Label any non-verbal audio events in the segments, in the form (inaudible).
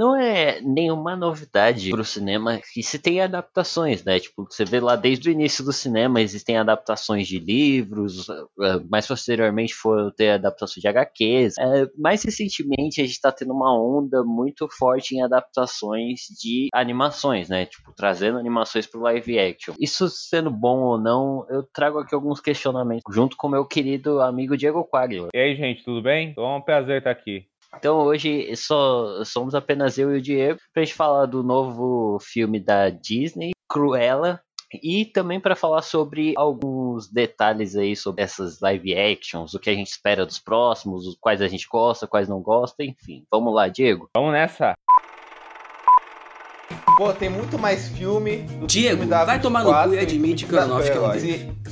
não é nenhuma novidade pro cinema que se tem adaptações, né? Tipo, você vê lá desde o início do cinema existem adaptações de livros, eh, mais posteriormente foram ter adaptações de HQs. É, mais recentemente a gente tá tendo uma onda muito forte em adaptações de animações, né? Tipo, trazendo animações pro live action. Isso sendo bom ou não, eu trago aqui alguns questionamentos junto com meu querido amigo Diego Quaglio. E aí, gente, tudo bem? Então é um prazer estar aqui. Então hoje só somos apenas eu e o Diego pra gente falar do novo filme da Disney, Cruella, e também para falar sobre alguns detalhes aí sobre essas live actions, o que a gente espera dos próximos, os quais a gente gosta, quais não gosta, enfim. Vamos lá, Diego. Vamos nessa. Pô, tem muito mais filme do Diego, filme vai tomar no 24 cu e admite que o Aronofsky é um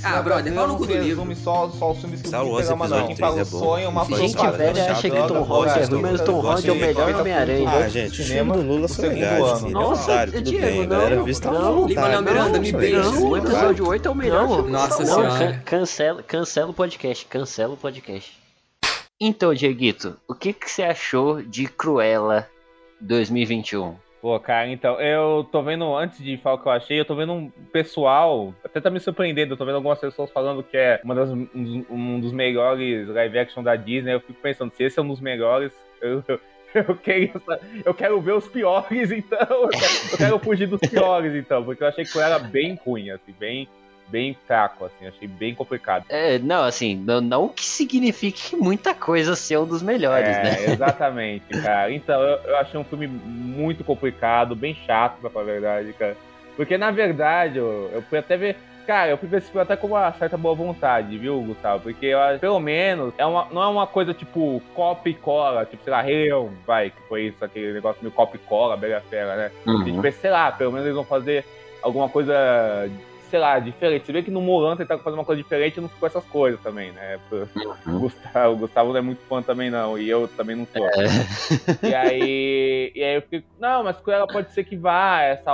Ah, brother, pau no cu do livro. só, só os filmes que Star o Wars episódio A gente fala três um é bom. sonho, uma Gente velha acha que Tom Holland é ruim, mas Tom Holland é o melhor Homem-Aranha. Ah, gente, os cinema, filmes do Lula são segundo legais, ano. Nossa, Diego, não, galera vista não. à vontade. Lin-Manuel Miranda, Não, me beija. o episódio 8 é o melhor. Nossa. Senhora. Can- Cancela, cancela o podcast, cancela o podcast. Então, Dieguito, o que, que você achou de Cruella 2021? Pô, cara, então, eu tô vendo, antes de falar o que eu achei, eu tô vendo um pessoal, até tá me surpreendendo, eu tô vendo algumas pessoas falando que é uma das, um, dos, um dos melhores live action da Disney, eu fico pensando, se esse é um dos melhores, eu, eu, (laughs) eu, queria, eu quero ver os piores, (laughs) então, eu quero, eu quero fugir dos piores, então, porque eu achei que era bem ruim, assim, bem, bem fraco, assim, achei bem complicado. É, não, assim, não, não que signifique (laughs) muita coisa ser um dos melhores, é, né? (laughs) Exatamente, cara. Então, eu, eu achei um filme muito complicado, bem chato, pra falar a verdade, cara. Porque, na verdade, eu, eu fui até ver. Cara, eu fui ver esse filme até com uma certa boa vontade, viu, Gustavo? Porque eu pelo menos, é uma, não é uma coisa tipo copy e cola, tipo, sei lá, Rei Leão, vai, que foi isso, aquele negócio meio copy e cola, Bela Fera, né? Uhum. Tipo, sei lá, pelo menos eles vão fazer alguma coisa, sei lá, diferente. Você vê que no Mulan tentar fazer uma coisa diferente e não ficou essas coisas também, né? O Uhum. (laughs) Gustavo, o Gustavo não é muito fã também, não, e eu também não sou. É. E aí, e aí eu fiquei, não, mas ela pode ser que vá essa,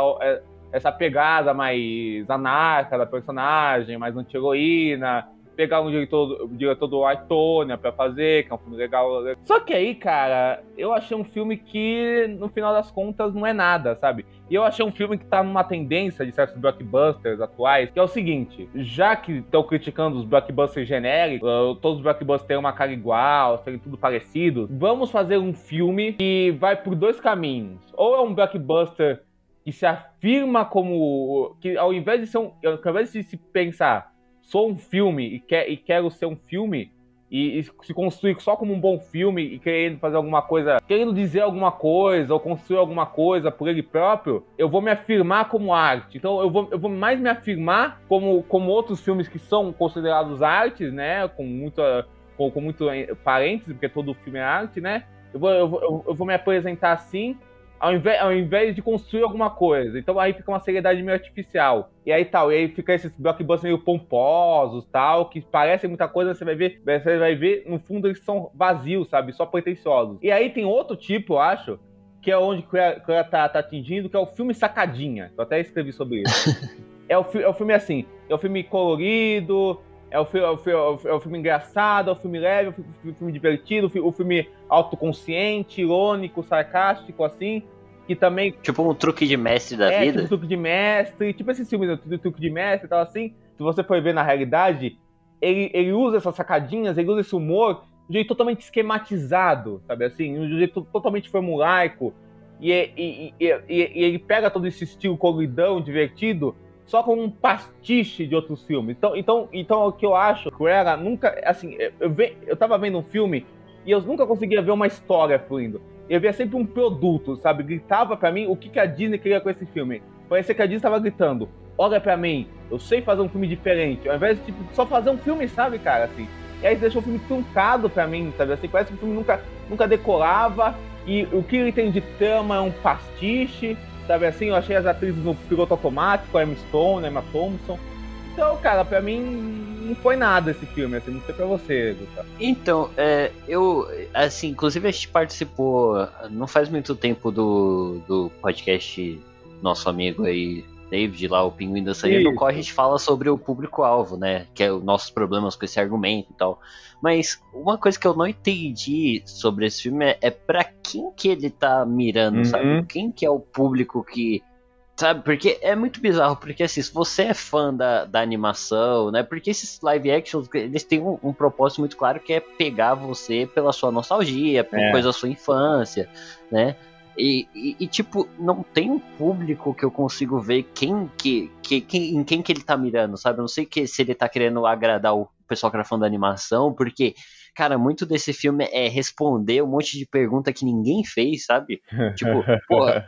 essa pegada mais anarca da personagem, mais anti-heroína, pegar um diretor, um diretor do Aitonia pra fazer, que é um filme legal. Só que aí, cara, eu achei um filme que, no final das contas, não é nada, sabe? E eu achei um filme que tá numa tendência de certos blockbusters atuais, que é o seguinte, já que estão criticando os blockbusters genéricos, uh, todos os blockbusters têm uma cara igual, serem tudo parecido, vamos fazer um filme que vai por dois caminhos. Ou é um blockbuster que se afirma como... que ao invés de ser um... ao invés de se pensar sou um filme e, quer, e quero ser um filme e, e, se construir só como um bom filme e querendo fazer alguma coisa, querendo dizer alguma coisa ou construir alguma coisa por ele próprio, eu vou me afirmar como arte. Então eu vou, eu vou mais me afirmar como, como outros filmes que são considerados artes, né? Com muita. Com, com muito parênteses, porque todo filme é arte, né? Eu vou, eu vou, eu vou me apresentar assim ao invés, ao invés de construir alguma coisa. Então aí fica uma seriedade meio artificial. E aí tal, e aí fica esses blockbusters meio pomposos, tal, que parecem muita coisa, você vai ver, você vai ver, no fundo eles são vazios, sabe? Só pretensiosos. E aí tem outro tipo, eu acho, que é onde que ela tá, tá atingindo, que é o filme sacadinha. Eu até escrevi sobre isso. (laughs) é, o, é o filme assim, é o filme colorido, é o, filme, é, o filme, é o filme engraçado, é o filme leve, é o filme, o filme divertido, o filme autoconsciente, irônico, sarcástico, assim. Que também. Tipo um truque de mestre da é, vida. Tipo truque de mestre, tipo esse filme do truque de mestre e tal, assim. Se você for ver na realidade, ele, ele usa essas sacadinhas, ele usa esse humor de um jeito totalmente esquematizado, sabe assim? De um jeito totalmente formulaico. E, e, e, e, ele pega todo esse estilo coloridão, divertido, só como um pastiche de outros filmes. Então, então, então o que eu acho era nunca. Assim, eu, ve, eu tava vendo um filme e eu nunca conseguia ver uma história fluindo. Eu via sempre um produto, sabe? Gritava para mim o que, que a Disney queria com esse filme. Parecia que a Disney tava gritando: olha para mim, eu sei fazer um filme diferente. Ao invés de tipo, só fazer um filme, sabe, cara? Assim. E aí deixou o filme truncado para mim, sabe? Assim, parece que o filme nunca, nunca decorava. E o que ele tem de trama é um pastiche, sabe assim? Eu achei as atrizes no piloto automático, a Emma Stone, a Emma Thompson. Então, cara, pra mim não foi nada esse filme, assim, não sei pra você, Gustavo. Então, é, eu, assim, inclusive a gente participou não faz muito tempo do, do podcast nosso amigo aí, David, lá, o Pinguim Dançarino, no qual a gente fala sobre o público-alvo, né? Que é os nossos problemas com esse argumento e tal. Mas uma coisa que eu não entendi sobre esse filme é, é para quem que ele tá mirando, uhum. sabe? Quem que é o público que Sabe, porque é muito bizarro, porque assim, se você é fã da, da animação, né? Porque esses live actions, eles têm um, um propósito muito claro que é pegar você pela sua nostalgia, por é. coisa da sua infância, né? E, e, e, tipo, não tem um público que eu consigo ver quem que, que, quem, em quem que ele tá mirando, sabe? Eu não sei que, se ele tá querendo agradar o pessoal que era fã da animação, porque cara, muito desse filme é responder um monte de pergunta que ninguém fez, sabe? (laughs) Tipo, porra,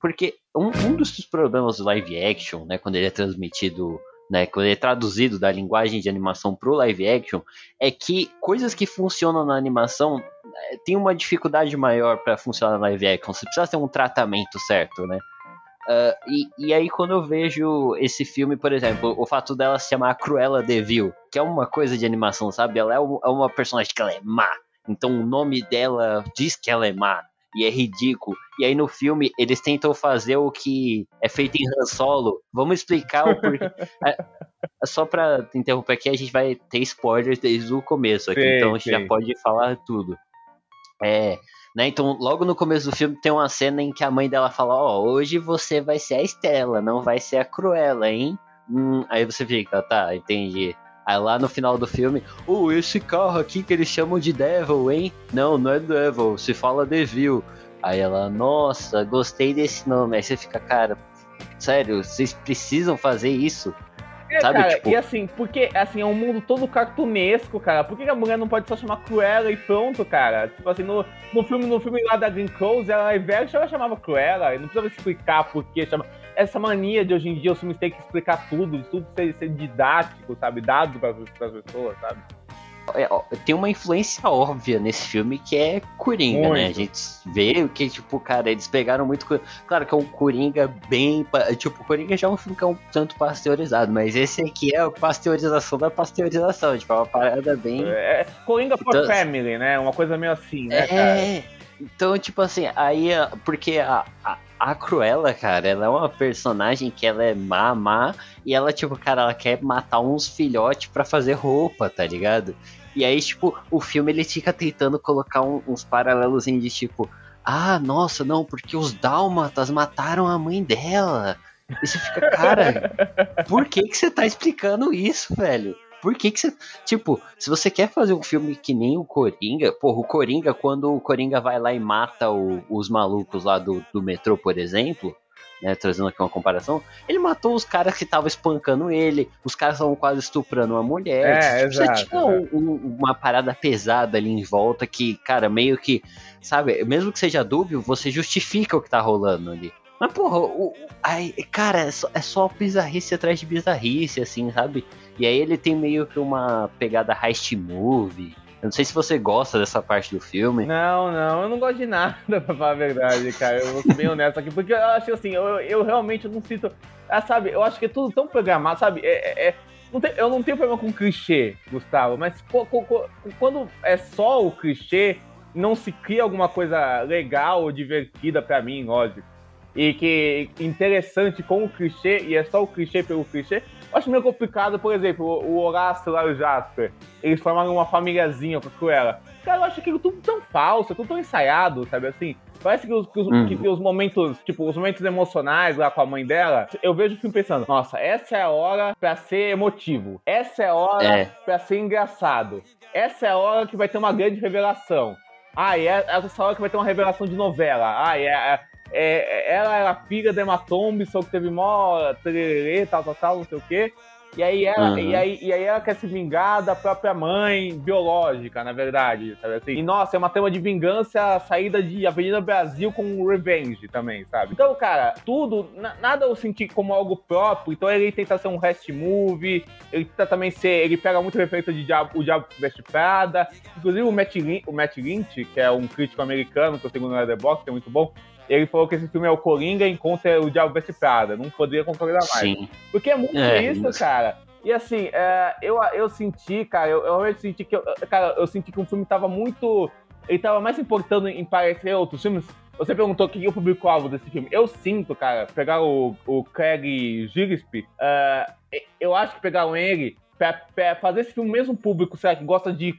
porque um, um dos problemas do live action, né, quando ele é transmitido né, quando é traduzido da linguagem de animação pro live action, é que coisas que funcionam na animação é, tem uma dificuldade maior para funcionar na live action. Você precisa ter um tratamento certo, né? Uh, e, e aí, quando eu vejo esse filme, por exemplo, o fato dela se chamar Cruella de Vil, que é uma coisa de animação, sabe? Ela é, é uma personagem que ela é má. Então o nome dela diz que ela é má. E é ridículo. E aí no filme eles tentam fazer o que é feito em Han Solo. Vamos explicar o porquê. (laughs) só pra interromper aqui, a gente vai ter spoilers desde o começo aqui. Sim, então a gente sim. já pode falar tudo. É, né? Então, logo no começo do filme tem uma cena em que a mãe dela fala: Ó, oh, hoje você vai ser a Estela, não vai ser a Cruella, hein? Hum, aí você fica, tá, entendi. Aí lá no final do filme, oh, esse carro aqui que eles chamam de Devil, hein? Não, não é Devil, se fala Devil. Aí ela, nossa, gostei desse nome. Aí você fica, cara, sério, vocês precisam fazer isso? É, Sabe, cara, tipo... e assim, porque assim, é um mundo todo cartunesco, cara. Por que a mulher não pode só chamar Cruella e pronto, cara? Tipo assim, no, no filme, no filme lá da Green Close, ela velha ela chamava Cruella, e não precisava explicar por que chama. Essa mania de hoje em dia os filmes têm que explicar tudo, tudo ser, ser didático, sabe? Dado para as pessoas, sabe? É, tem uma influência óbvia nesse filme que é Coringa, muito. né? A gente vê que, tipo, cara, eles pegaram muito. Claro que é um Coringa bem. Tipo, Coringa já é um filme que é um tanto pasteurizado, mas esse aqui é a pasteurização da pasteurização. Tipo, é uma parada bem. É, Coringa for então, Family, né? Uma coisa meio assim, né, é, cara? Então, tipo assim, aí. Porque a, a a Cruella, cara, ela é uma personagem que ela é má, má, e ela, tipo, cara, ela quer matar uns filhotes para fazer roupa, tá ligado? E aí, tipo, o filme ele fica tentando colocar um, uns paralelos de tipo, ah, nossa, não, porque os dálmatas mataram a mãe dela. E você fica, cara, (laughs) por que que você tá explicando isso, velho? Por que que você. Tipo, se você quer fazer um filme que nem o Coringa, porra, o Coringa, quando o Coringa vai lá e mata o, os malucos lá do, do metrô, por exemplo, né, trazendo aqui uma comparação, ele matou os caras que estavam espancando ele, os caras estavam quase estuprando uma mulher. É, tipo, exato, você tinha um, um, uma parada pesada ali em volta que, cara, meio que, sabe, mesmo que seja dúbio, você justifica o que tá rolando ali. Mas, porra, o, ai, cara, é só, é só bizarrice atrás de bizarrice, assim, sabe? E aí ele tem meio que uma pegada heist movie, eu não sei se você gosta dessa parte do filme. Não, não, eu não gosto de nada, (laughs) pra falar a verdade, cara. Eu vou ser bem honesto aqui, porque eu acho assim, eu, eu realmente não sinto. Ah, sabe, eu acho que é tudo tão programado, sabe? É, é, é não tem, eu não tenho problema com clichê, Gustavo, mas quando é só o clichê, não se cria alguma coisa legal ou divertida para mim, lógico. E que interessante com o clichê, e é só o clichê pelo clichê, eu acho meio complicado, por exemplo, o, Horácio lá e o Jasper, eles formaram uma famíliazinha com a Cruella. Cara, eu acho aquilo tudo tão falso, tudo tão ensaiado, sabe assim? Parece que os, que, os, uhum. que, os, momentos, tipo, os momentos emocionais lá com a mãe dela, eu vejo o filme pensando, nossa, essa é a hora pra ser emotivo. Essa é a hora é. pra ser engraçado. Essa é a hora que vai ter uma grande revelação. Ah, e é essa hora que vai ter uma revelação de novela. Ah, é, é é, ela era filha da Emma Thompson, que teve mó tererê, tal, tal, tal, não sei o quê. E aí, ela, uhum. e, aí, e aí ela quer se vingar da própria mãe biológica, na verdade, sabe assim? E nossa, é uma tema de vingança a saída de Avenida Brasil com Revenge também, sabe? Então, cara, tudo, nada eu senti como algo próprio, então ele tenta ser um rest movie, ele tenta também ser, ele pega muito referência de Diabo, o Diabo Veste Prada, inclusive o Matt, Lynch, o Matt Lynch, que é um crítico americano, que eu tenho no Letterboxd, que é muito bom, ele falou que esse filme é o Coringa encontra o Diabo Veste Prada. Não poderia concordar mais. Sim. Porque é muito é, isso, mas... cara. E assim, é, eu, eu senti, cara, eu, eu realmente senti que. Eu, cara, eu senti que o filme tava muito. Ele tava mais importando em parecer outros filmes. você perguntou quem é o público-alvo desse filme. Eu sinto, cara, pegar o, o Craig Gillespie, uh, eu acho que pegaram ele pra, pra, fazer esse filme mesmo público, será que gosta de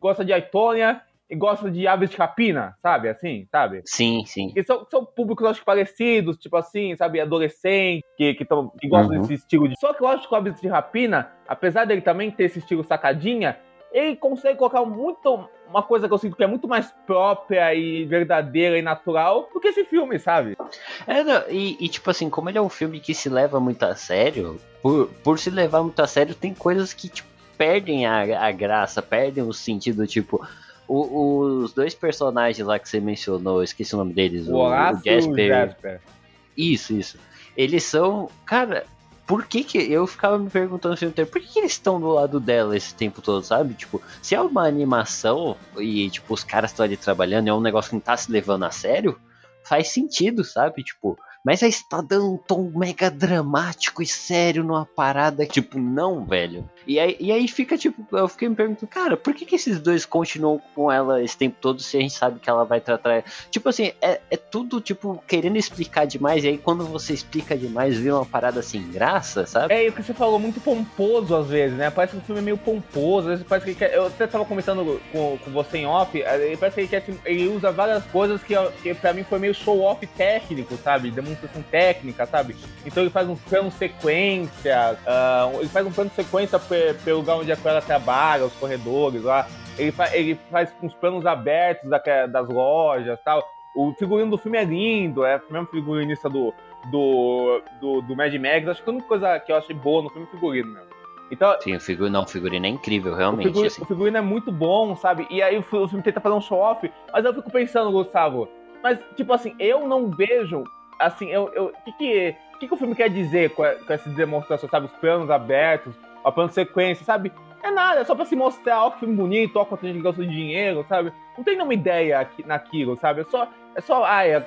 gosta de Aitonia gosta de Aves de Rapina, sabe? Assim, sabe? Sim, sim. E são, são públicos, acho que parecidos, tipo assim, sabe? Adolescentes, que, que, tão, que gostam uhum. desse estilo de. Só que eu acho que o Aves de Rapina, apesar dele também ter esse estilo sacadinha, ele consegue colocar muito uma coisa que eu sinto que é muito mais própria e verdadeira e natural do que esse filme, sabe? É, não, e, e, tipo assim, como ele é um filme que se leva muito a sério, por, por se levar muito a sério, tem coisas que tipo, perdem a, a graça, perdem o sentido, tipo. O, os dois personagens lá que você mencionou, esqueci o nome deles, o, o, o Jasper. Jasper. Isso, isso. Eles são, cara, por que que eu ficava me perguntando assim, por que, que eles estão do lado dela esse tempo todo, sabe? Tipo, se é uma animação e tipo os caras estão ali trabalhando, é um negócio que não tá se levando a sério, faz sentido, sabe? Tipo, mas aí está dando um tom mega dramático e sério numa parada. Tipo, não, velho. E aí, e aí fica tipo, eu fiquei me perguntando, cara, por que, que esses dois continuam com ela esse tempo todo se a gente sabe que ela vai tratar. Tipo assim, é, é tudo, tipo, querendo explicar demais. E aí quando você explica demais, vira uma parada assim, graça, sabe? É, e o que você falou, muito pomposo às vezes, né? Parece que o filme é meio pomposo. Às vezes parece que Eu até tava conversando com, com você em off, é, parece que ele, quer, ele usa várias coisas que, que pra mim foi meio show-off técnico, sabe? Demonstração técnica, sabe? Então ele faz um plano sequência, uh, ele faz um plano sequência pelo lugar onde a Clara trabalha, os corredores lá. Ele, fa ele faz uns planos abertos da, das lojas tal. O figurino do filme é lindo, é o mesmo figurinista do, do, do, do Mad Max. Acho que a única coisa que eu achei boa no filme é o figurino mesmo. Então, Sim, o figurino, não, o figurino é incrível, realmente. O figurino, assim. o figurino é muito bom, sabe? E aí o filme tenta fazer um show-off, mas eu fico pensando, Gustavo, mas, tipo assim, eu não vejo, assim, eu... O que, que, que, que o filme quer dizer com, com essa demonstração, sabe? Os planos abertos, a plano de sequência, sabe? É nada, é só pra se mostrar, ó, que filme bonito, ó, quanto a gente gastou de dinheiro, sabe? Não tem nenhuma ideia aqui, naquilo, sabe? É só, é só, ai, é,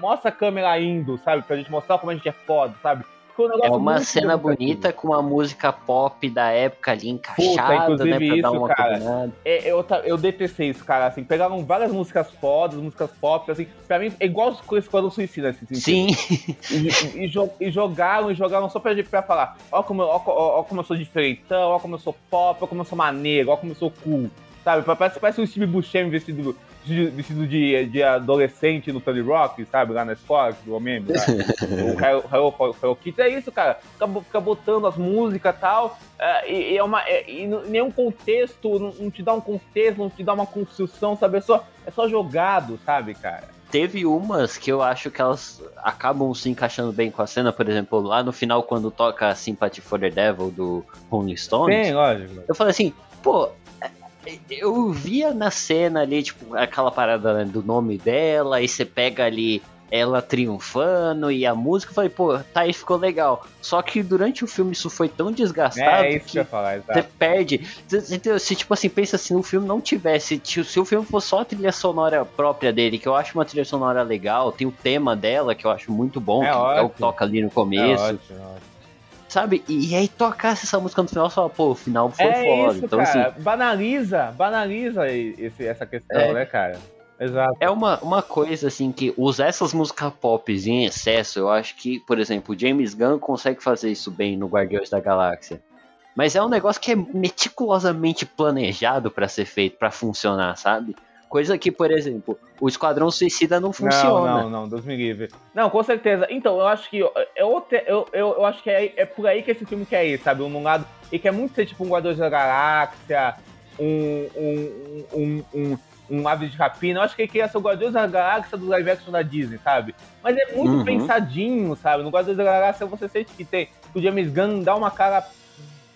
mostra a câmera indo, sabe? Pra gente mostrar como a gente é foda, sabe? Um é uma cena bonita com uma música pop da época ali encaixada, Puta, né? Pra isso, dar uma cara, é, eu, eu detestei isso, cara. Assim, pegaram várias músicas fodas, músicas pop, assim, pra mim é igual o Esquadrão Suicida, assim, Sim. E, e, e, jogaram, e jogaram só pra, pra falar: ó como, ó, ó, ó como eu sou diferentão, ó como eu sou pop, ó como eu sou maneiro, ó como eu sou cool. Sabe? Parece, parece um Steve Buscemi vestido vestido de, de adolescente no Tony Rock, sabe? Lá na escola, do meme. (laughs) o Hello Kitty é isso, cara. Fica, fica botando as músicas tal, uh, e, e, é uma, é, e nenhum contexto, não, não, te dá um contexto, não te dá uma construção, sabe? É só, é só jogado, sabe, cara? Teve umas que eu acho que elas acabam se encaixando bem com a cena, por exemplo, lá no final, quando toca Sympathy for the Devil do Rolling Stones. Sim, lógico. Eu falei assim, pô, eu via na cena ali, tipo, aquela parada né, do nome dela, aí você pega ali ela triunfando e a música, eu falei, pô, tá aí, ficou legal. Só que durante o filme isso foi tão desgastado é, que, que falar, você perde. Se, tipo assim, pensa assim, o filme não tivesse, se o filme fosse só a trilha sonora própria dele, que eu acho uma trilha sonora legal, tem o tema dela, que eu acho muito bom, é que ótimo. é o que toca ali no começo. É ótimo, ótimo sabe? E, aí tocasse essa música no final, só, pô, o final foi é foda. Isso, então, cara. Assim, banaliza, banaliza esse, essa questão, é, né, cara? Exato. É uma, uma coisa assim que usar essas músicas pop em excesso, eu acho que, por exemplo, o James Gunn consegue fazer isso bem no Guardiões da Galáxia. Mas é um negócio que é meticulosamente planejado para ser feito, para funcionar, sabe? Coisa que, por exemplo, o Esquadrão Suicida não funciona. Não, não, não, Deus me livre. Não, com certeza. Então, eu acho que eu, eu, eu, eu acho que é, é por aí que esse filme quer ir, sabe? Um lado. E quer muito ser tipo um Guardiões da Galáxia, um, um, um, um, um Aves de Rapina. Eu acho que ele queria ser o Guardiões da Galáxia do live action da Disney, sabe? Mas é muito uhum. pensadinho, sabe? No Guardiões da Galáxia você sente que tem. O James Gunn dá uma cara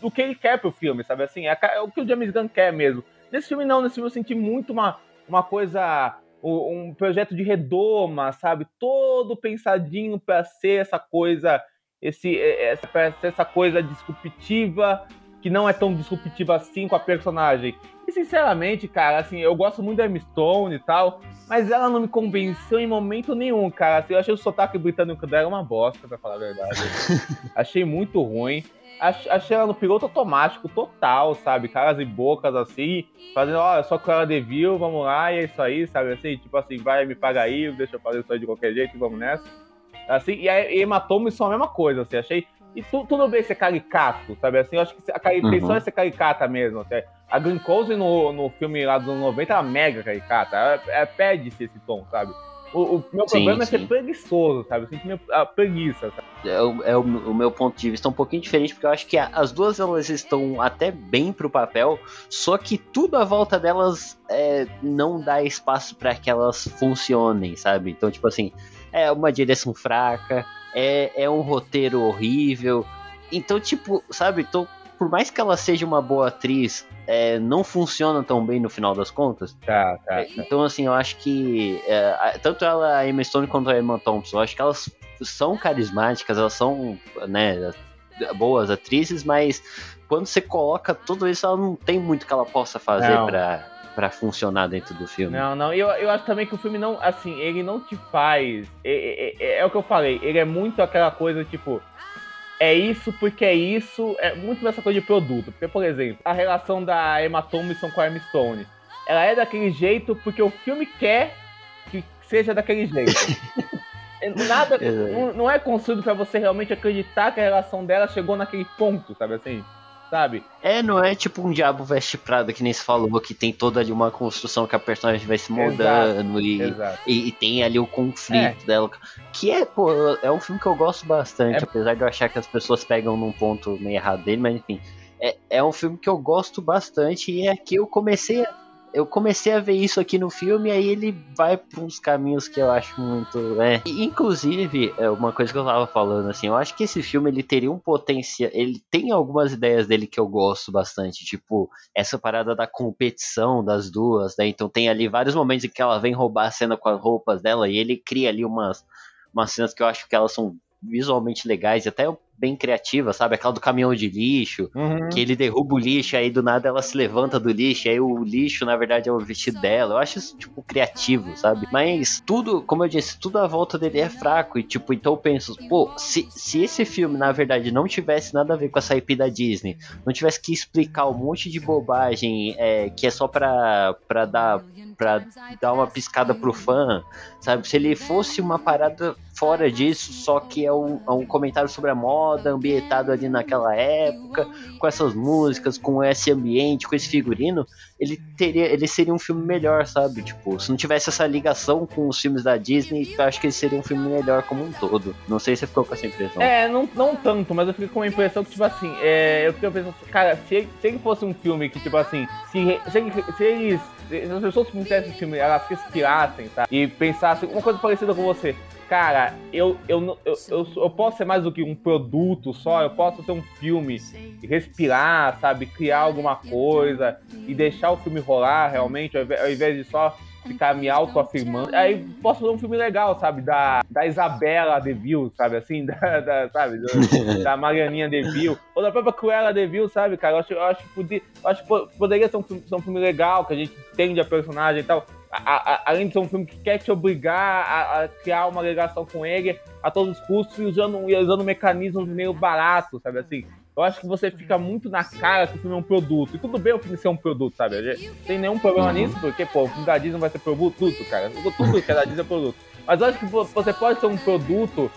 do que ele quer pro filme, sabe? Assim, é, é o que o James Gunn quer mesmo. Nesse filme não, nesse filme eu senti muito uma uma coisa, um projeto de redoma, sabe? Todo pensadinho para ser essa coisa, esse, essa, pra ser essa coisa disruptiva, que não é tão disruptiva assim com a personagem. E sinceramente, cara, assim, eu gosto muito da Emma Stone e tal, mas ela não me convenceu em momento nenhum, cara. Assim, eu achei o sotaque britânico dela uma bosta, pra falar a verdade. (laughs) achei muito ruim. Achei ela no piloto automático total, sabe? Caras e bocas assim, fazendo, ó, eu sou Cruella de Vil, vamos lá, e é isso aí, sabe? Assim, tipo assim, vai, me paga aí, deixa eu fazer isso aí de qualquer jeito, vamos nessa. Assim, e a Hematoma são a mesma coisa, assim, achei. E tu, tudo bem ser caricato, sabe? Assim, eu acho que a intenção uhum. é ser caricata mesmo. Até. A Glenn Close no, no filme lá dos anos 90 era mega caricata. Ela, ela perde-se esse tom, sabe? O, o meu problema sim. é ser preguiçoso, sabe? Eu sinto minha, a preguiça, sabe? É, o, é o, o, meu ponto de vista um pouquinho diferente, porque eu acho que a, as duas elas estão até bem pro papel, só que tudo à volta delas é, não dá espaço para que elas funcionem, sabe? Então, tipo assim, é uma direção fraca, é, é um roteiro horrível. Então, tipo, sabe, tô, por mais que ela seja uma boa atriz, é, não funciona tão bem no final das contas. Tá, tá. Tá. Então, assim, eu acho que é, tanto ela, a Emma Stone quanto a Emma Thompson, eu acho que elas são carismáticas, elas são, né, boas atrizes, mas quando você coloca tudo isso, ela não tem muito que ela possa fazer para para funcionar dentro do filme. Não, não. Eu, eu acho também que o filme não, assim, ele não te faz. É, é, é, é o que eu falei. Ele é muito aquela coisa tipo é isso porque é isso, é muito dessa coisa de produto. Porque, por exemplo, a relação da Emma Thompson com a Emma Stone, ela é daquele jeito porque o filme quer que seja daquele jeito. (laughs) Nada, não, não é construído para você realmente acreditar que a relação dela chegou naquele ponto, sabe assim? Sabe? É, não é tipo um diabo veste prada que nem se falou, que tem toda ali uma construção que a personagem vai se moldando exato, e, exato. E, e, tem ali o conflito é. dela. Que é, pô, é um filme que eu gosto bastante, é. apesar de eu achar que as pessoas pegam num ponto meio errado dele, mas enfim. É, é um filme que eu gosto bastante e é que eu comecei a eu comecei a ver isso aqui no filme, aí ele vai para uns caminhos que eu acho muito. Né? E, inclusive, é uma coisa que eu tava falando, assim, eu acho que esse filme ele teria um potencial. Ele tem algumas ideias dele que eu gosto bastante, tipo, essa parada da competição das duas, né? Então tem ali vários momentos em que ela vem roubar a cena com as roupas dela, e ele cria ali umas, umas cenas que eu acho que elas são visualmente legais, e até bem criativa, sabe? Aquela do caminhão de lixo, uhum. que ele derruba o lixo, aí do nada ela se levanta do lixo, aí o lixo, na verdade, é o vestido dela. Eu acho isso, tipo, criativo, sabe? Mas tudo, como eu disse, tudo à volta dele é fraco. E, tipo, então eu penso, pô, se, se esse filme, na verdade, não tivesse nada a ver com essa IP da Disney, não tivesse que explicar um monte de bobagem é, que é só pra, pra dar para dar uma piscada pro fã, sabe? Se ele fosse uma parada fora disso, só que é um, é um comentário sobre a moda, ambientado ali naquela época, com essas músicas, com esse ambiente, com esse figurino, ele teria, ele seria um filme melhor, sabe? Tipo, se não tivesse essa ligação com os filmes da Disney, eu acho que ele seria um filme melhor como um todo. Não sei se você ficou com essa impressão. É, não, não tanto, mas eu fiquei com a impressão que, tipo assim, é, eu fiquei pensando, cara, se, se ele fosse um filme que, tipo assim, se, se, se eles se as pessoas que me esse filme, elas respirassem, tá? E pensassem uma coisa parecida com você. Cara, eu, eu, eu, eu, eu posso ser mais do que um produto só, eu posso ser um filme, respirar, sabe? Criar alguma coisa e deixar o filme rolar realmente, ao invés de só ficar me autoafirmando. Aí posso fazer um filme legal, sabe? Da, da Isabela Deville, sabe? Assim, (laughs) da, da sabe? Da, (laughs) da Marianinha Deville. Ou da própria Cruella Deville, sabe, cara? Eu acho, eu acho, podia, eu acho que poderia ser um, filme, ser um filme legal, que a gente entende a personagem e tal. A, a, além de ser um filme que quer te obrigar a, a, criar uma ligação com ele a todos os custos e usando, usando mecanismos meio baratos, sabe assim? eu acho que você fica muito na cara que o filme é um produto. E tudo bem o filme ser um produto, sabe? Não tem nenhum problema uhum. nisso, porque, pô, o filme da Disney vai ser produto, cara. Tudo que é da Disney é produto. Mas eu acho que você pode ser um produto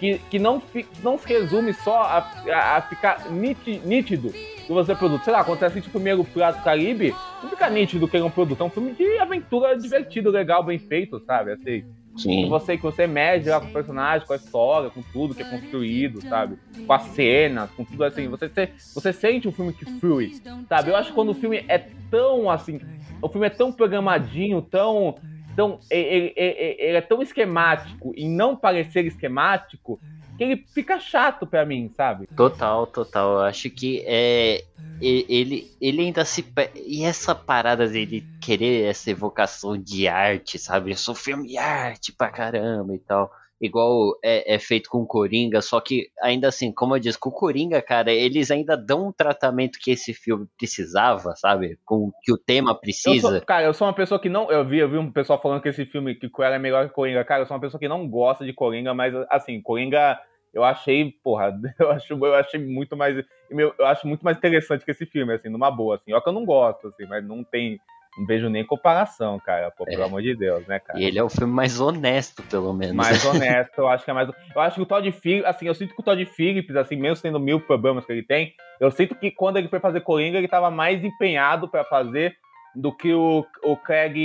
que, que não, não se resume só a, a, a ficar nítido que você é produto. Sei lá, quando você assiste o primeiro Prato Caribe, não fica nítido que é um produto. É um filme de aventura divertido, legal, bem feito, sabe? Assim. Sim. Você, que você mede lá com o personagem, com a história, com tudo que é construído, sabe? Com as cenas, com tudo assim. Você, você sente um filme que flui, sabe? Eu acho que quando o filme é tão assim. O filme é tão programadinho, tão. Tão ele, ele, ele é tão esquemático e não parecer esquemático que ele fica chato para mim, sabe? Total, total. Eu acho que é ele, ele ainda se. E essa parada dele querer essa evocação de arte, sabe? Eu sou filme arte pra caramba e tal. Igual é, é, feito com o Coringa, só que ainda assim, como eu disse, com o Coringa, cara, eles ainda dão um tratamento que esse filme precisava, sabe? Com que o tema precisa. Eu sou, cara, eu sou uma pessoa que não. Eu vi, eu vi um pessoal falando que esse filme, que Coringa é melhor que Coringa. Cara, eu sou uma pessoa que não gosta de Coringa, mas assim, Coringa eu achei, porra, (laughs) eu, acho, eu achei muito mais. Eu acho muito mais interessante que esse filme, assim, numa boa, assim. Ó que eu não gosto, assim, mas não tem. Não vejo nem comparação, cara, pô, pelo é. amor de Deus, né, cara? E ele é o filme mais honesto, pelo menos. Mais (laughs) honesto, eu acho que é mais. Eu acho que o Todd Phillips, assim, eu sinto que o Todd Phillips, assim, mesmo tendo mil problemas que ele tem, eu sinto que quando ele foi fazer Coringa, ele tava mais empenhado para fazer do que o, o Craig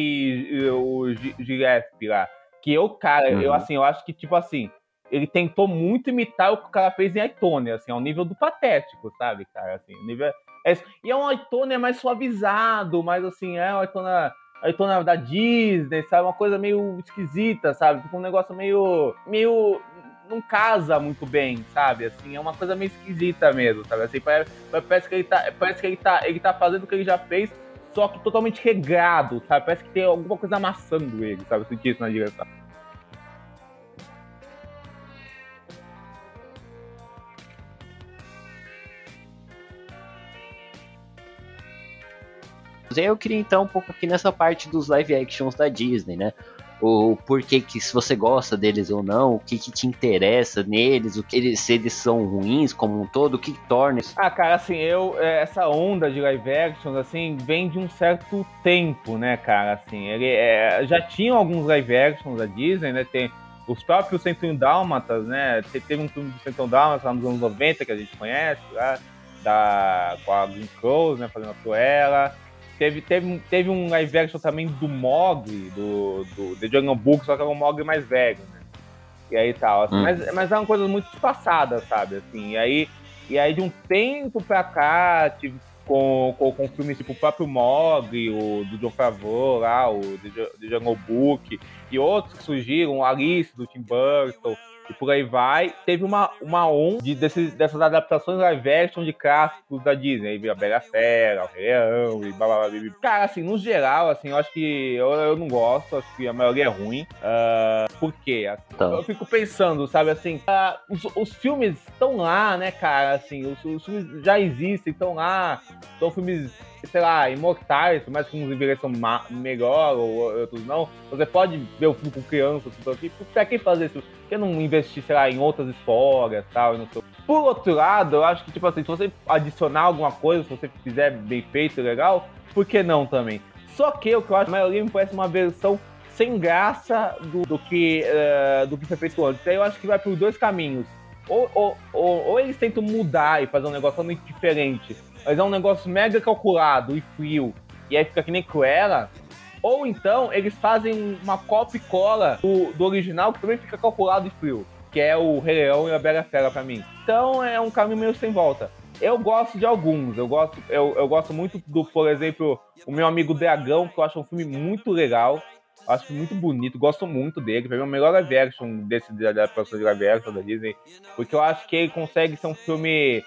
o Gillespie lá. Que eu, cara, uhum. eu assim, eu acho que, tipo assim, ele tentou muito imitar o que o cara fez em Aitone, assim, ao nível do patético, sabe, cara, assim, nível... É, e é um Aitone mais suavizado, mais assim, é um Aitone, Aitone da Disney, sabe, uma coisa meio esquisita, sabe, tipo um negócio meio, meio, não casa muito bem, sabe, assim, é uma coisa meio esquisita mesmo, sabe, assim, parece, parece que ele tá, parece que ele tá, ele tá fazendo o que ele já fez, só que totalmente regrado, sabe, parece que tem alguma coisa amassando ele, sabe, eu senti isso na direção. Eu queria então um pouco aqui nessa parte dos live actions da Disney, né? O porquê que se você gosta deles ou não, o que, que te interessa neles, o que eles, se eles são ruins como um todo, o que, torna isso. Ah, cara, assim, eu é, essa onda de live actions assim vem de um certo tempo, né, cara? Assim, ele é, já tinham alguns live actions da Disney, né? Tem os próprios 101 Dálmatas, né? Teve um filme de 101 Dálmatas lá nos anos 90 que a gente conhece, lá, da, com a Green Close, né? Fazendo a Cruella. Teve, teve, teve um live action também do Mogli, do, do The Jungle Book, só que era um Mogli mais velho, né? E aí tal. Assim, hum. mas, mas eram coisas muito passadas, sabe? Assim, e aí, e aí de um tempo pra cá, tive, com, com, com filmes tipo o próprio Mogli, o do John Favreau lá, o The Jungle Book, e outros que surgiram, Alice do Tim Burton, e por aí vai. Teve uma, uma onda de, desses, dessas adaptações live action de clássicos da Disney. Aí a Bela Fera, o Rei Leão e blá, blá, blá, blá. Cara, assim, no geral, assim, eu acho que eu, eu não gosto, acho que a maioria é ruim. Uh, por quê? Assim, tá. Eu fico pensando, sabe, assim, uh, os, os, filmes estão lá, né, cara, assim, os, os filmes já existem, estão lá, são filmes sei lá, imortais, mais que uns envelheçam melhor ou outros não, você pode ver o filme com crianças, tudo aqui. Pra que fazer isso? Por que não investir, sei lá, em outras histórias tal, e sei. Por outro lado, eu acho que, tipo assim, se você adicionar alguma coisa, se você fizer bem feito legal, por que não também? Só que o que eu acho, a maioria me parece uma versão sem graça do, do que, uh, do que foi feito antes. Aí eu acho que vai por dois caminhos. Ou, ou, ou, ou, eles tentam mudar e fazer um negócio totalmente diferente, mas é um negócio mega calculado e frio, e aí fica que nem Cruella, ou então eles fazem uma copy cola do, do original que também fica calculado e frio, que é o Rei Leão e a Bela Fera pra mim. Então é um caminho meio sem volta. Eu gosto de alguns, eu gosto, eu, eu gosto muito do, por exemplo, o meu amigo Dragão, que eu acho um filme muito legal. Acho muito bonito, gosto muito dele. Pra mim, é o melhor live action desse da adaptação de live da Disney. Porque eu acho que ele consegue ser um filme.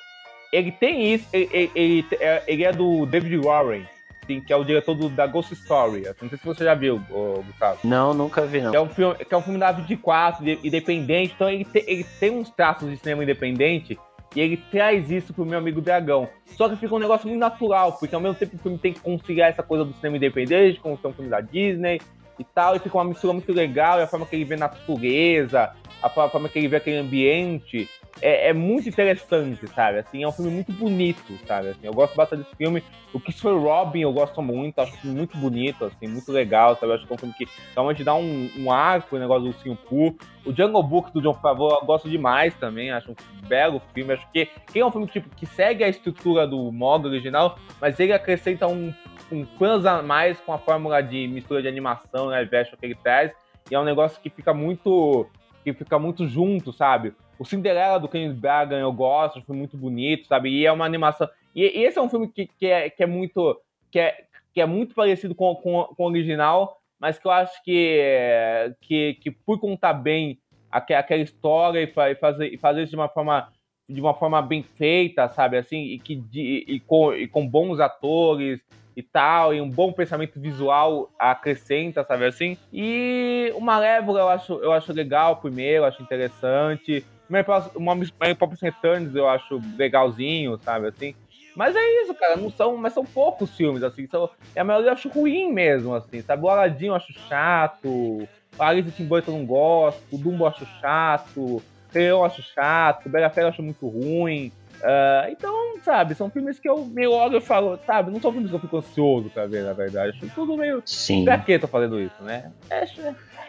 Ele tem isso, ele, ele, ele, ele é do David Warren, sim, que é o diretor do, da Ghost Story. Não sei se você já viu, Gustavo. Não, nunca vi, não. É um filme, que é um filme da 24, independente, então ele, te, ele tem uns traços de cinema independente e ele traz isso pro meu amigo Dragão. Só que fica um negócio muito natural, porque ao mesmo tempo o filme tem que conciliar essa coisa do cinema independente, com um filme da Disney, e tal, e fica uma mistura muito legal, e a forma que ele vê a natureza, a forma que ele vê aquele ambiente, é, é, muito interessante, sabe? Assim, é um filme muito bonito, sabe? Assim, eu gosto bastante desse filme. O que foi Robin eu gosto muito, acho muito bonito, assim, muito legal, sabe? Acho que é um filme que realmente dá um, um arco o negócio do Simpu. O Jungle Book do John Favreau eu gosto demais também, acho um belo filme. Acho que, que é um filme tipo, que segue a estrutura do modo original, mas ele acrescenta um um a mais com a fórmula de mistura de animação, né, veste que ele traz, e é um negócio que fica muito que fica muito junto, sabe? O Cinderela do Kenneth Branagh eu gosto, foi muito bonito, sabe? E é uma animação. E, esse é um filme que, que, é, que é muito que é, que é muito parecido com, com, com o original, mas que eu acho que, que, que por contar bem aquela história e fazer, e fazer isso de uma forma de uma forma bem feita, sabe, assim, e que de, e com, e com bons atores e tal, e um bom pensamento visual acrescenta, sabe assim? E o Malévola eu acho, eu acho legal primeiro, acho interessante. Uma Pop Returns eu acho legalzinho, sabe assim? Mas é isso, cara, não são, mas são poucos filmes, assim, são, a maioria eu acho ruim mesmo, assim, sabe? O Aladdin eu acho chato, o Alice Tim Burton eu não gosto, o Dumbo eu acho chato, eu acho chato, Bela Fera eu acho muito ruim. Uh, então, sabe, são filmes que eu meio olho e falo, sabe, não são filmes que eu fico ansioso pra ver, na verdade. Acho tudo meio. Sim. Pra que eu tô fazendo isso, né? É,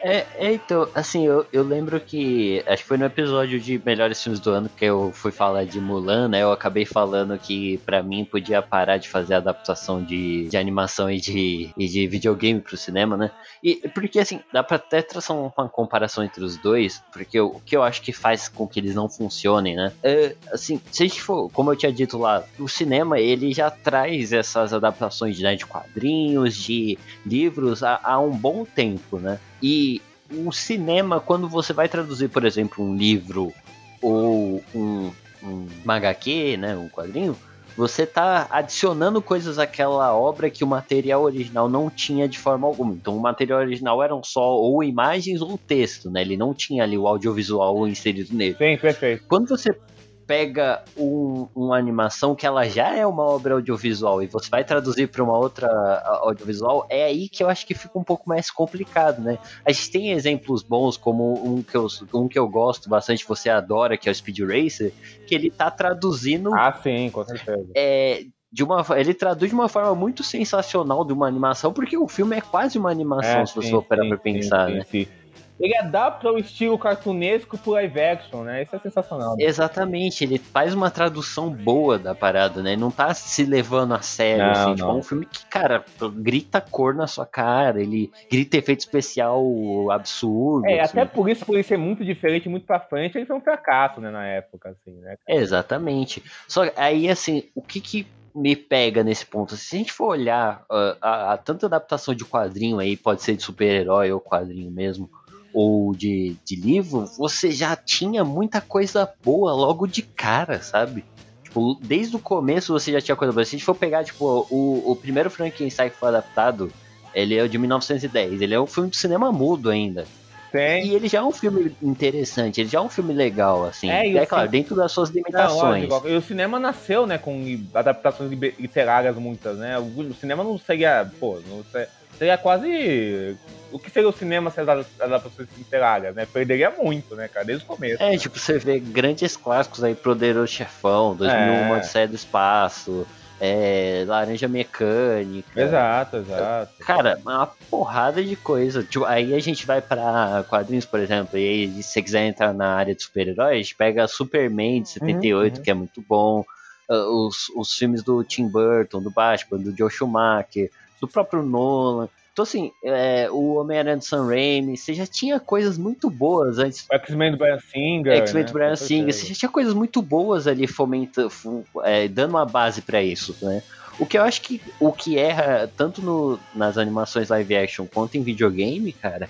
é, é, então, assim, eu, eu lembro que. Acho que foi no episódio de melhores filmes do ano que eu fui falar de Mulan, né? Eu acabei falando que para mim podia parar de fazer adaptação de, de animação e de, e de videogame pro cinema, né? E porque assim, dá pra até traçar uma comparação entre os dois, porque o, o que eu acho que faz com que eles não funcionem, né? É, assim, se a gente como eu tinha dito lá, o cinema ele já traz essas adaptações né, de quadrinhos, de livros há, há um bom tempo, né? E o cinema, quando você vai traduzir, por exemplo, um livro ou um, um HQ, né, um quadrinho, você está adicionando coisas àquela obra que o material original não tinha de forma alguma. Então o material original eram só ou imagens ou texto, né? Ele não tinha ali o audiovisual inserido nele. Sim, perfeito. Quando você pega um, uma animação que ela já é uma obra audiovisual e você vai traduzir para uma outra audiovisual, é aí que eu acho que fica um pouco mais complicado, né? A gente tem exemplos bons, como um que eu, um que eu gosto bastante, você adora, que é o Speed Racer, que ele tá traduzindo. Ah, sim, com certeza. É, de uma, ele traduz de uma forma muito sensacional de uma animação, porque o filme é quase uma animação, é, se você for parar pra pensar, sim, né? Sim, sim ele adapta o estilo cartunesco pro live action, né? Isso é sensacional. Né? Exatamente, ele faz uma tradução boa da parada, né? Não tá se levando a sério, não, assim. Tipo, é um filme que, cara, grita cor na sua cara, ele grita efeito especial absurdo. É, assim. até por isso, por ele ser muito diferente, muito pra frente, ele foi um fracasso, né, na época, assim, né? Exatamente. Só aí, assim, o que que me pega nesse ponto. Se a gente for olhar uh, a, a, tanta adaptação de quadrinho aí, pode ser de super-herói ou quadrinho mesmo, ou de, de livro, você já tinha muita coisa boa logo de cara, sabe? Tipo, desde o começo você já tinha coisa boa. Se a gente for pegar, tipo, o, o primeiro Frankenstein que foi adaptado, ele é o de 1910. Ele é um filme de cinema mudo ainda. Tem. E ele já é um filme interessante, ele já é um filme legal, assim. É, é claro, dentro das suas limitações. Não, e o cinema nasceu, né, com adaptações literárias muitas, né? O cinema não seria, pô, não seria quase o que seria o cinema sem as adaptações literárias, né? Perderia muito, né, cara? Desde o começo. É, tipo, você vê grandes clássicos aí, Poderoso Chefão, 2001, é. Odisseia do Espaço, é, Laranja Mecânica. Exato, exato. Cara, uma porrada de coisa. Tipo, aí a gente vai para quadrinhos, por exemplo, e aí, se você quiser entrar na área de super-heróis, pega Superman de 78, uhum, uhum. que é muito bom. Uh, os, os filmes do Tim Burton, do Batman, do Joe Schumacher, do próprio Nolan. Então, assim, é, o Homem-Aranha do Sam Raimi, você já tinha coisas muito boas antes. X-Men do Brian Singer. X-Men né? do Brian Singer, você já tinha coisas muito boas ali fomentando, é, dando uma base para isso, né? O que eu acho que o que erra tanto no, nas animações live action quanto em videogame, cara,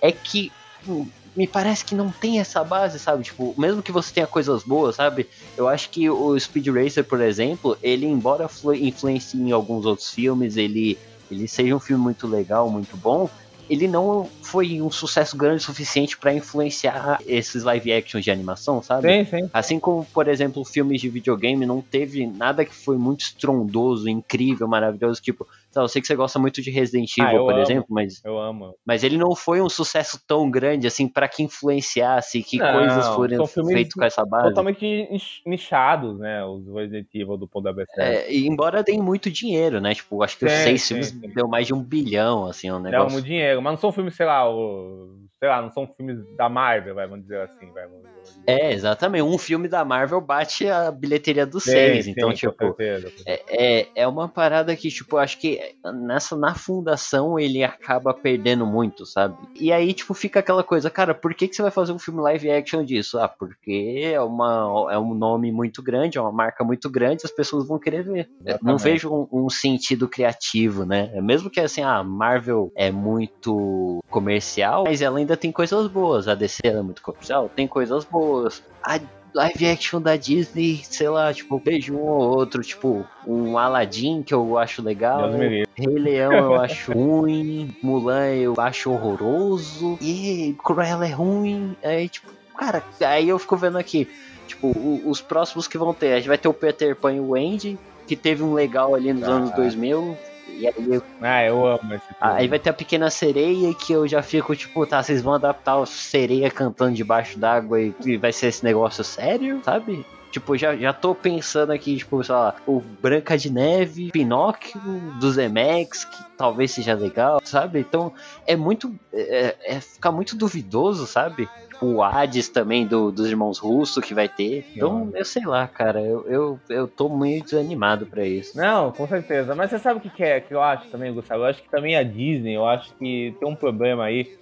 é que hum, me parece que não tem essa base, sabe? Tipo, mesmo que você tenha coisas boas, sabe? Eu acho que o Speed Racer, por exemplo, ele, embora influencie em alguns outros filmes, ele ele seja um filme muito legal, muito bom, ele não foi um sucesso grande o suficiente para influenciar esses live actions de animação, sabe? Sim, sim. Assim como, por exemplo, filmes de videogame não teve nada que foi muito estrondoso, incrível, maravilhoso, tipo, eu sei que você gosta muito de Resident ah, Evil, ah, por amo. exemplo, mas. Eu amo. Mas ele não foi um sucesso tão grande, assim, para que influenciasse, que não, coisas foram feitas com essa base. Totalmente nichados, né? Os Resident Evil do ponto da BC. É, e embora deem muito dinheiro, né? Tipo, acho que sim, os seis sim, filmes sim. deu mais de um bilhão, assim, um negócio. Deu muito dinheiro, mas não são filmes, sei lá, o sei lá, não são filmes da Marvel, vai, vamos dizer assim, vai, vamos dizer. É, exatamente. Um filme da Marvel bate a bilheteria dos seis. Então, sim, tipo, certeza, é, é, é uma parada que, tipo, acho que nessa, na fundação ele acaba perdendo muito, sabe? E aí, tipo, fica aquela coisa, cara, por que, que você vai fazer um filme live action disso? Ah, porque é, uma, é um nome muito grande, é uma marca muito grande, as pessoas vão querer ver. Exatamente. Não vejo um, um, sentido criativo, né? Mesmo que assim, a Marvel é muito comercial, mas ela ainda ainda tem coisas boas. A DC é muito comercial, tem coisas boas. A live action da Disney, sei lá, tipo, vejo um ou outro, tipo, um Aladdin que eu acho legal. Rei Leão eu acho (laughs) ruim, Mulan eu acho horroroso, e Cruella é ruim. Aí, tipo, cara, aí eu fico vendo aqui, tipo, os próximos que vão ter, a gente vai ter o Peter Pan e o Andy, que teve um legal ali nos ah. anos 2000, E aí, Ah, eu amo esse filme. aí vai ter a pequena sereia que eu já fico tipo, tá, vocês vão adaptar a sereia cantando debaixo d'água e, e vai ser esse negócio sério, sabe? Tipo, já, já tô pensando aqui, tipo, sei lá, o Branca de Neve, Pinóquio, do Zemex, que talvez seja legal, sabe? Então, é muito. É, é ficar muito duvidoso, sabe? O Hades também, do, dos irmãos Russo, que vai ter. Então, eu sei lá, cara, eu, eu, eu tô muito animado pra isso. Não, com certeza. Mas você sabe o que, que é que eu acho também, Gustavo? Eu acho que também a Disney, eu acho que tem um problema aí.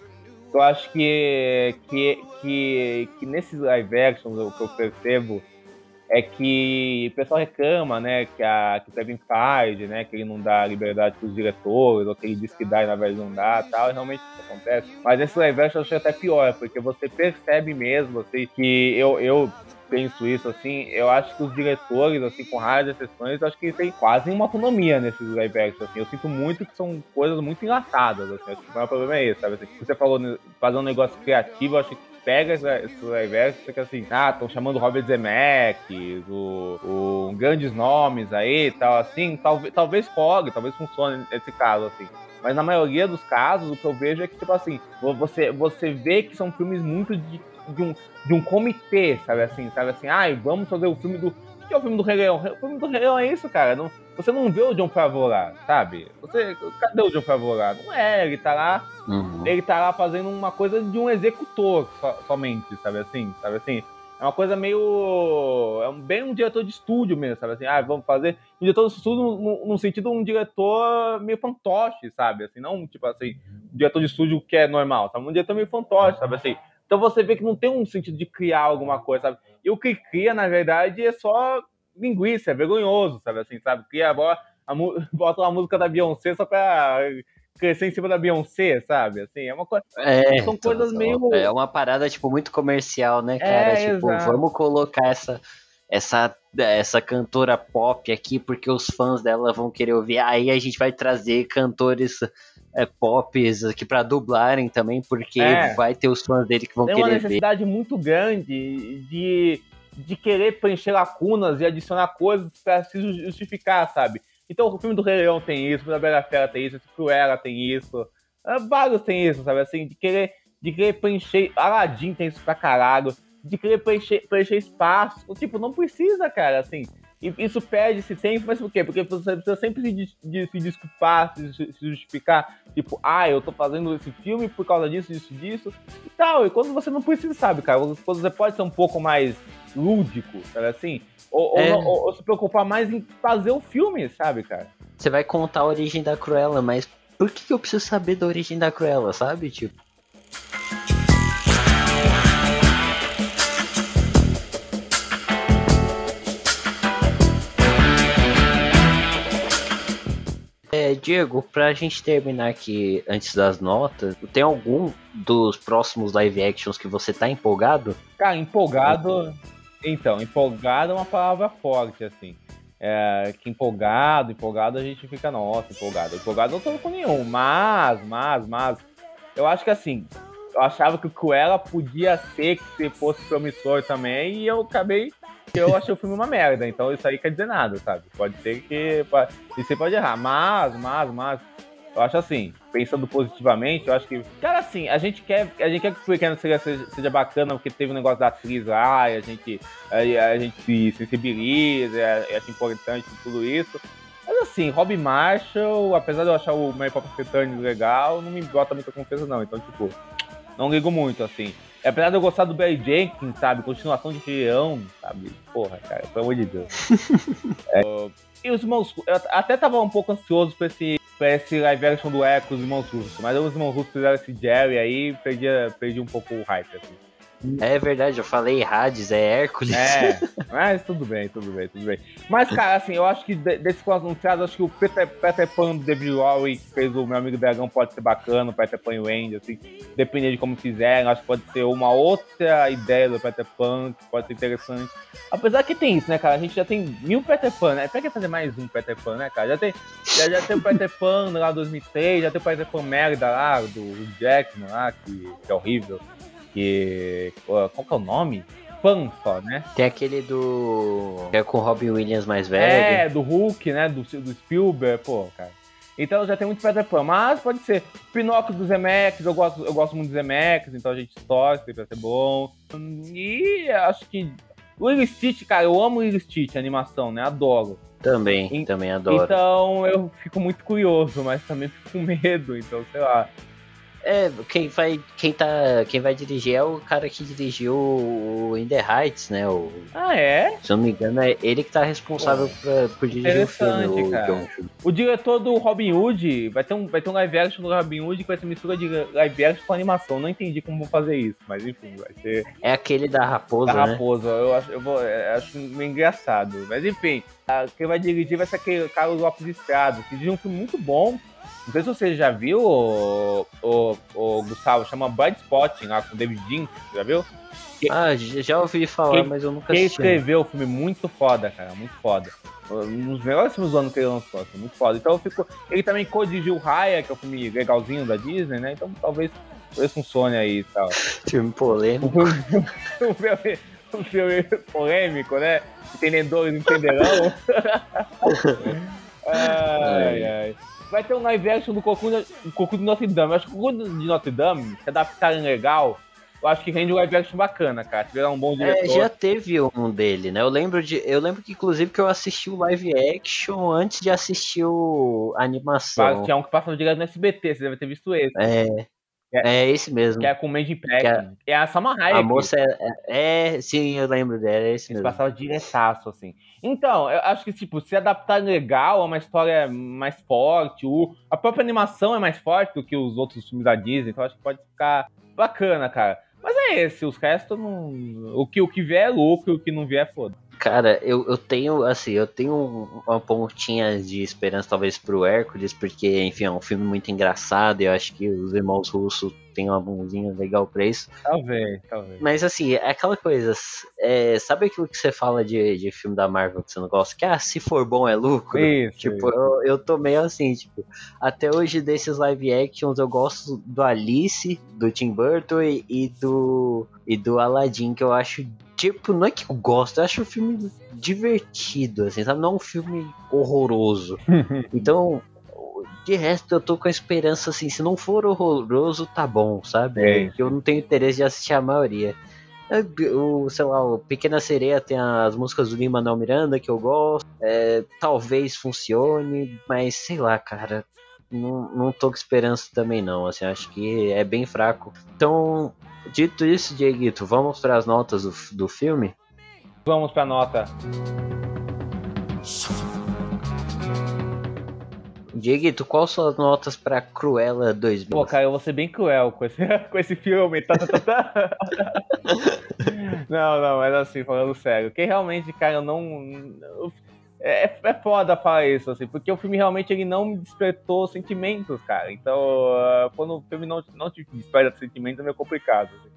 Eu acho que, que, que, que nesses live actions, o que eu percebo é que o pessoal reclama, né, que, a, que o Kevin Feige, né, que ele não dá liberdade para os diretores, ou que ele diz que dá e na verdade não dá tal, e realmente isso acontece. Mas esse live action eu achei até pior, porque você percebe mesmo, assim, que eu, eu penso isso, assim, eu acho que os diretores, assim, com raras exceções, acho que têm quase uma autonomia nesses live action, assim. Eu sinto muito que são coisas muito enlatadas, assim. Acho que o maior problema é esse, sabe? Assim, você falou fazer um negócio criativo, eu acho que pega esse live action e fica assim, ah, estão chamando Robert Zemeckis, o, o grandes nomes aí e tal, assim, talvez, talvez role, talvez funcione nesse caso, assim. Mas na maioria dos casos, o que eu vejo é que, tipo assim, você, você vê que são filmes muito de, de, um, de um comitê, sabe assim? Sabe assim, ai, vamos fazer o filme do. O que é o filme do Rei Leão? O filme do Rei Leão é isso, cara. Não, você não vê o John Favreau lá, sabe? Você, cadê o John Favreau lá? Não é, ele tá lá, Uhum. ele tá lá fazendo uma coisa de um executor so- somente, sabe assim? Sabe assim? É uma coisa meio. É um- bem um diretor de estúdio mesmo, sabe assim? Ah, vamos fazer. Um diretor de estúdio no, no sentido de um diretor meio fantoche, sabe? Assim, não tipo assim, um diretor de estúdio que é normal, sabe? Um diretor meio fantoche, sabe assim? Então você vê que não tem um sentido de criar alguma coisa, sabe? E o que cria, na verdade, é só linguiça, é vergonhoso, sabe assim, sabe? Cria a, mu- (laughs) bota uma música da Beyoncé só pra crescer em cima da Beyoncé, sabe? Assim, é uma coisa. É, São coisas meio- É uma parada, tipo, muito comercial, né, cara? É, tipo, exato. vamos colocar essa, essa, essa cantora pop aqui porque os fãs dela vão querer ouvir. Aí a gente vai trazer cantores é, pops aqui pra dublarem também, porque É. vai ter os fãs dele que vão Tem uma querer ver. necessidade muito grande de, de querer preencher lacunas e adicionar coisas pra se ju- justificar, sabe? Então o filme do Rei Leão tem isso, o filme da Bela Fera tem isso, esse Cruella tem isso, ah, vários tem isso, sabe? Assim, de querer, de querer preencher. Aladdin tem isso pra caralho. De querer preencher, preencher espaço. Tipo, não precisa, cara, assim. E isso perde esse tempo, mas por quê? Porque você precisa sempre se, de- se desculpar, se, se justificar. Tipo, ah, eu tô fazendo esse filme por causa disso, disso, disso e tal. E quando você não precisa, sabe, cara? Quando você pode ser um pouco mais lúdico, sabe assim? Ou, ou É. não- ou- ou se preocupar mais em fazer o filme, sabe, cara? Você vai contar a origem da Cruella, mas por que que eu preciso saber da origem da Cruella, sabe? Tipo. Diego, pra gente terminar aqui antes das notas, tem algum dos próximos live actions que você tá empolgado? Cara, empolgado. Então, empolgado é uma palavra forte, assim. É, que empolgado, empolgado a gente fica, nossa, empolgado. Empolgado eu não tô com nenhum, mas, mas, mas. Eu acho que assim, eu achava que o Cruella podia ser que se fosse promissor também, e eu acabei. Eu achei o filme uma merda, então isso aí quer dizer nada, sabe? Pode ser que. E você pode errar, mas, mas, mas. Eu acho assim, pensando positivamente, eu acho que. Cara, assim, a gente quer, a gente quer que o Pequeno seja, seja, bacana, porque teve um negócio da atriz lá, e a gente, a, a gente se sensibiliza, acha importante tudo isso. Mas assim, Rob Marshall, apesar de eu achar o Mary Poppins Returns legal, não me bota muita confiança, não. Então, tipo, não ligo muito, assim. Apesar de eu gostar do Barry Jenkins, sabe? Continuação de Leão, sabe? Porra, cara, pelo amor de Deus. (laughs) É, e os irmãos. Eu até tava um pouco ansioso pra esse, pra esse live action do Echo, os irmãos russos. Mas os irmãos russos fizeram esse Jerry aí perdi, perdi um pouco o hype, assim. É verdade, eu falei Hades, é Hércules. É, (laughs) mas tudo bem, tudo bem, tudo bem. Mas, cara, assim, eu acho que de- desses quatro anunciados, acho que o Peter, Peter Pan do David Lowery, que fez o Meu Amigo Dragão, pode ser bacana, o Peter Pan e o Andy, assim, dependendo de como fizerem, acho que pode ser uma outra ideia do Peter Pan, que pode ser interessante. Apesar que tem isso, né, cara, a gente já tem mil Peter Pan, né, pra que fazer mais um Peter Pan, né, cara, já tem, já, já tem o Peter Pan lá 2003, já tem o Peter Pan merda lá, do, do Jackman lá, que, que é horrível, que, qual que é o nome? Pan só, né? Tem aquele do. que é com o Robin Williams mais É, velho. do Hulk, né? Do, do Spielberg, pô, cara. Então já tem muito Peter Pan, mas pode ser. Pinóquio dos Zemeckis, eu gosto, eu gosto muito dos Zemeckis, então a gente torce pra ser bom. E acho que o Lilo Stitch, cara, eu amo o Lilo Stitch, animação, né? Adoro. Também, e, também adoro. Então eu fico muito curioso, mas também fico com medo, então sei lá. É, quem vai, quem tá, quem vai dirigir é o cara que dirigiu o In the Heights, né? O, ah, é? Se eu não me engano, é ele que tá responsável pra, por dirigir o filme, cara. o O diretor do Robin Hood, vai ter um, vai ter um live action do Robin Hood que vai ser mistura de live action com animação. Não entendi como vão fazer isso, mas enfim, vai ser. É aquele da raposa, da né? raposa, eu acho, eu vou, eu acho meio engraçado. Mas enfim, quem vai dirigir vai ser aquele Carlos Lopes Estrado, que dirige um filme muito bom não sei se você já viu, o, o, o Gustavo, chama Blind Spotting lá com o David Jean, já viu? ah, já ouvi falar, quem, mas eu nunca assisti. Quem escreveu o filme muito foda, cara, muito foda. Um dos melhores filmes do ano que ele lançou, assim, muito foda. Então eu fico. Ele também co-dirigiu Raya, que é o um filme legalzinho da Disney, né? Então talvez, talvez funcione aí e tal. (laughs) Filme polêmico. (laughs) um, filme, um filme polêmico, né? Entendedores entenderão. (laughs) ai, ai vai ter um live action do Cocu, Cocu de Notre Dame. Eu acho que o Cocu de Notre Dame, se adaptarem legal, eu acho que rende um live action bacana, cara. Se um bom é, diretor. É, já teve um dele, né? Eu lembro de. Eu lembro que, inclusive, que eu assisti o live action antes de assistir o a animação. Tinha um que passa direto no SBT, você deve ter visto esse. É. É, é esse mesmo. Que é com o Mandy Pack. É, é, a Hayek. A moça é, é, é, Sim, eu lembro dela, é esse mesmo. passava diretaço, assim. Então, eu acho que, tipo, se adaptar legal, é uma história mais forte. O, a própria animação é mais forte do que os outros filmes da Disney, então acho que pode ficar bacana, cara. Mas é esse, os restos não. O que, o que vier é lucro, o que não vier é foda. Cara, eu, eu tenho, assim, eu tenho uma pontinha de esperança, talvez, pro Hércules, porque, enfim, é um filme muito engraçado e eu acho que os irmãos russos têm uma mãozinha legal pra isso. Talvez, talvez. Mas, assim, é aquela coisa, é, sabe aquilo que você fala de, de filme da Marvel que você não gosta? Que, ah, se for bom é lucro? Isso, tipo, isso. Eu, eu tô meio assim, tipo, até hoje desses live actions eu gosto do Alice, do Tim Burton e, e do, e do Aladdin, que eu acho tipo, não é que eu gosto, eu acho o filme divertido, assim, sabe? Não é um filme horroroso. (laughs) então, de resto, eu tô com a esperança, assim, se não for horroroso, tá bom, sabe? É. Eu não tenho interesse de assistir a maioria. É, o, sei lá, o Pequena Sereia tem as músicas do Lima Manuel Miranda que eu gosto. É, talvez funcione, mas sei lá, cara. Não, não tô com esperança também não, assim, acho que é bem fraco. Então, Dito isso, Dieguito, vamos para as notas do, do filme? Vamos para a nota. Dieguito, quais são as notas para Cruella 2000? Pô, cara, eu vou ser bem cruel com esse, (laughs) com esse filme. Tá, tá, tá, tá. (laughs) não, não, mas assim, falando sério. Que realmente, cara, eu não. É, é foda falar isso, assim, porque o filme realmente ele não me despertou sentimentos, cara. Então, uh, quando o filme não, não te desperta sentimentos, é meio complicado. Assim.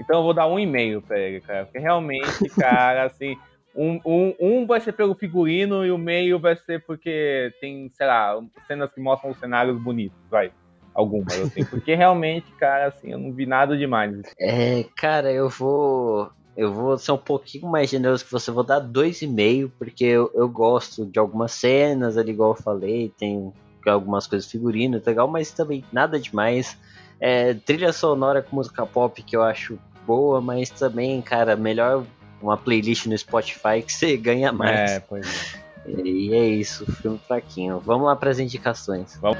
Então eu vou dar um e-mail pra ele, cara. Porque realmente, (laughs) cara, assim, um, um, um vai ser pelo figurino e o meio vai ser porque tem, sei lá, cenas que mostram os cenários bonitos, vai. Algumas, assim, porque realmente, cara, assim, eu não vi nada demais. É, cara, eu vou eu vou ser um pouquinho mais generoso que você, vou dar 2,5, porque eu, eu gosto de algumas cenas ali, igual eu falei, tem algumas coisas figurino, legal, mas também nada demais. É, trilha sonora com música pop que eu acho boa, mas também, cara, melhor uma playlist no Spotify que você ganha mais. É, pois é. E é isso, filme fraquinho. Vamos lá para as indicações. Vamos.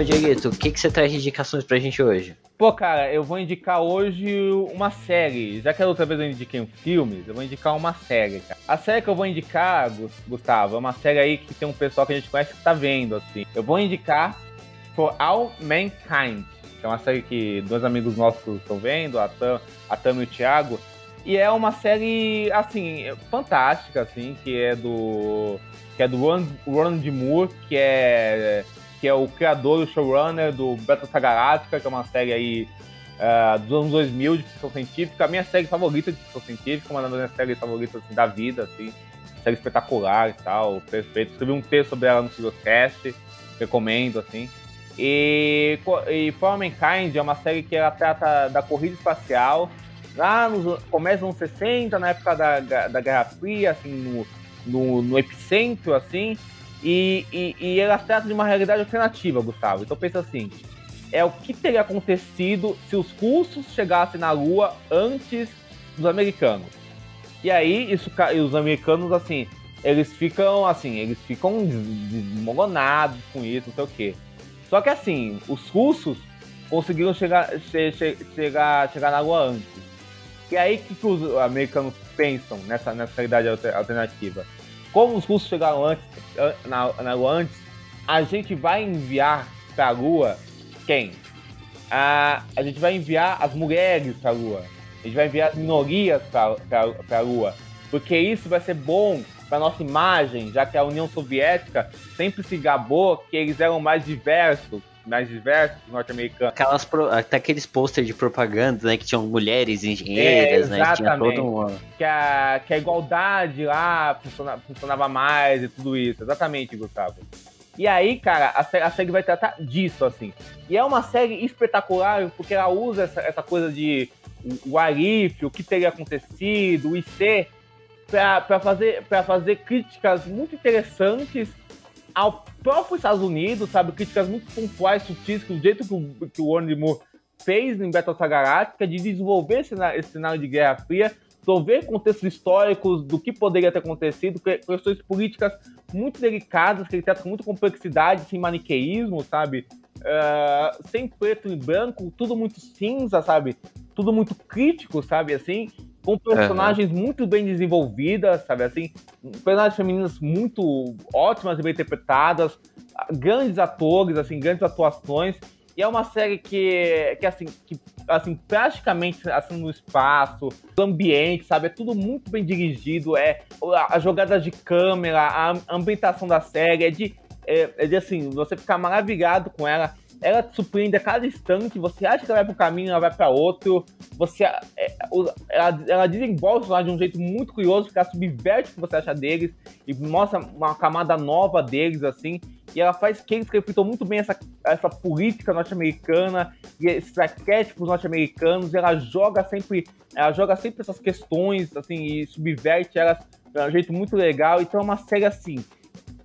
Então, Dieguito, o que, que você traz de indicações pra gente hoje? Pô, cara, eu vou indicar hoje uma série. Já que a outra vez eu indiquei um filme, eu vou indicar uma série, cara. A série que eu vou indicar, Gustavo, é uma série aí que tem um pessoal que a gente conhece que tá vendo, assim. Eu vou indicar For All Mankind, que é uma série que dois amigos nossos estão vendo, a Tam, a e o Thiago. E é uma série, assim, fantástica, assim, que é do... Que é do Ron, Ron D. Moore, que é que é o criador e showrunner do Battlestar Galactica, que é uma série aí uh, dos anos 2000 de ficção científica, a minha série favorita de ficção científica, uma das minhas séries favoritas assim, da vida, assim, série espetacular e tal, perfeito. Escrevi um texto sobre ela no Siloscast, recomendo, assim. E, e For Mankind é uma série que ela trata da corrida espacial lá nos começa nos 60, na época da, da Guerra Fria, assim, no, no, no epicentro, assim, e, e, e, ela trata de uma realidade alternativa, Gustavo. Então pensa assim, é o que teria acontecido se os russos chegassem na Lua antes dos americanos. E aí, isso, e os americanos, assim, eles ficam, assim, eles ficam desmoronados com isso, não sei o quê. Só que assim, os russos conseguiram chegar, che, che, chegar, chegar na Lua antes. E aí, o que, que os americanos pensam nessa, nessa realidade alternativa? Como os russos chegaram antes, na, na Lua antes, a gente vai enviar para a Lua quem? A, a gente vai enviar as mulheres para a Lua. A gente vai enviar as minorias para a Lua. Porque isso vai ser bom para nossa imagem, já que a União Soviética sempre se gabou que eles eram mais diversos, mais diversos norte-americanos. Aquelas pro, até aqueles pôster de propaganda, né, que tinham mulheres engenheiras, é, né, que tinha todo um... Que a, que a igualdade lá funcionava, funcionava mais e tudo isso, exatamente, Gustavo. E aí, cara, a, a, série vai tratar disso, assim. E é uma série espetacular, porque ela usa essa, essa coisa de o, o Arif, o que teria acontecido, o IC, para fazer, fazer críticas muito interessantes ao próprio Estados Unidos, sabe? Críticas muito pontuais, sutis, do jeito que o, que o Moore fez em Battlestar Galactica, de desenvolver esse, esse cenário de Guerra Fria, resolver contextos históricos do que poderia ter acontecido, questões políticas muito delicadas, que ele trata com muita complexidade, sem maniqueísmo, sabe? Uh, sem preto e branco, tudo muito cinza, sabe? Tudo muito crítico, sabe? Assim, com personagens uhum. muito bem desenvolvidas, sabe assim? Personagens femininas muito ótimas e bem interpretadas, grandes atores, assim, grandes atuações. E é uma série que, que assim, que, assim, praticamente assim, no espaço, no ambiente, sabe? É tudo muito bem dirigido, é a jogada de câmera, a ambientação da série, é de, é, é de assim, você ficar maravilhado com ela ela te surpreende a cada instante, você acha que ela vai para um caminho, ela vai para outro, você, é, ela, ela desenvolve lá de um jeito muito curioso, porque ela subverte o que você acha deles e mostra uma camada nova deles, assim, e ela faz que eles reflitam muito bem essa, essa política norte-americana e arquétipos norte-americanos, ela joga sempre, ela joga sempre essas questões, assim, e subverte elas de um jeito muito legal, então é uma série, assim,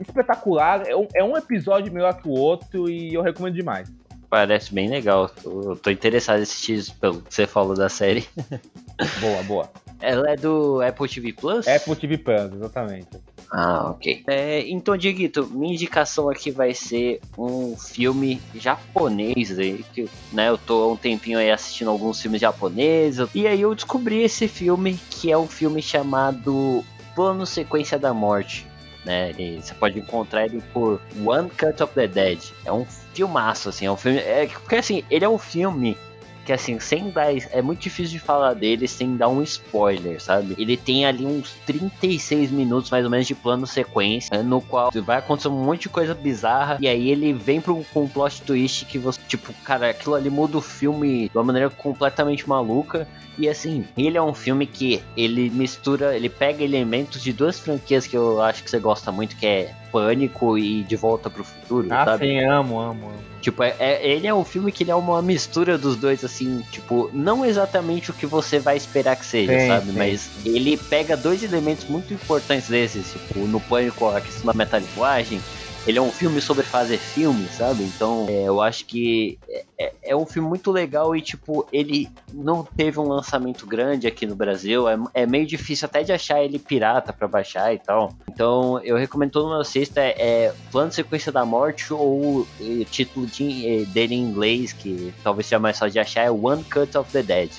espetacular. É um, é um episódio melhor que o outro e eu recomendo demais. Parece bem legal. Tô, tô interessado em assistir pelo que você falou da série. (laughs) Boa, boa. Ela é do Apple TV Plus? Apple TV Plus, exatamente. Ah, ok. É, então, Dieguito, minha indicação aqui vai ser um filme japonês aí, que né, eu tô há um tempinho aí assistindo alguns filmes japoneses, e aí eu descobri esse filme, que é um filme chamado Plano Sequência da Morte né? Você pode encontrar ele por One Cut of the Dead. É um filmaço, assim, é um filme. É, porque assim, ele é um filme que assim, sem dar. É muito difícil de falar dele sem dar um spoiler, sabe? Ele tem ali uns 36 minutos mais ou menos de plano sequência, no qual vai acontecer um monte de coisa bizarra, e aí ele vem pro, com um plot twist que você, tipo, cara, aquilo ali muda o filme de uma maneira completamente maluca. E assim, ele é um filme que ele mistura, ele pega elementos de duas franquias que eu acho que você gosta muito, que é Pânico e De Volta pro Futuro, ah, sabe? sim, amo, amo, amo. Tipo, é, é, ele é um filme que ele é uma mistura dos dois, assim, tipo, não exatamente o que você vai esperar que seja, sim, sabe? Sim. Mas ele pega dois elementos muito importantes desses, tipo, no Pânico, a questão da metalinguagem, ele é um filme sobre fazer filme, sabe? Então, é, eu acho que é, é, é, um filme muito legal e, tipo, ele não teve um lançamento grande aqui no Brasil. É, é meio difícil até de achar ele pirata para baixar e tal. Então, eu recomendo todo mundo assista. É, é Plano Sequência da Morte ou o título de, dele em inglês, que talvez seja mais fácil de achar, é One Cut of the Dead.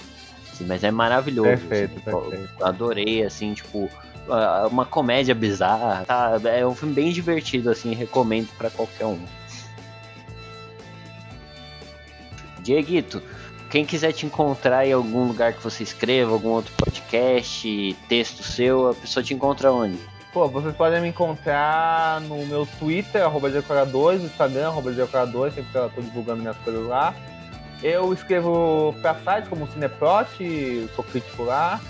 Assim, mas é maravilhoso. Perfeito, assim, perfeito. Adorei, assim, tipo uma comédia bizarra, tá? É um filme bem divertido, assim, recomendo para qualquer um. Dieguito, quem quiser te encontrar em algum lugar que você escreva, algum outro podcast, texto seu, a pessoa te encontra onde? Pô, vocês podem me encontrar no meu Twitter, arroba Decora2, no Instagram, arroba Decora2, sempre eu tô divulgando minhas coisas lá. Eu escrevo pra sites como Cineprot, sou crítico lá.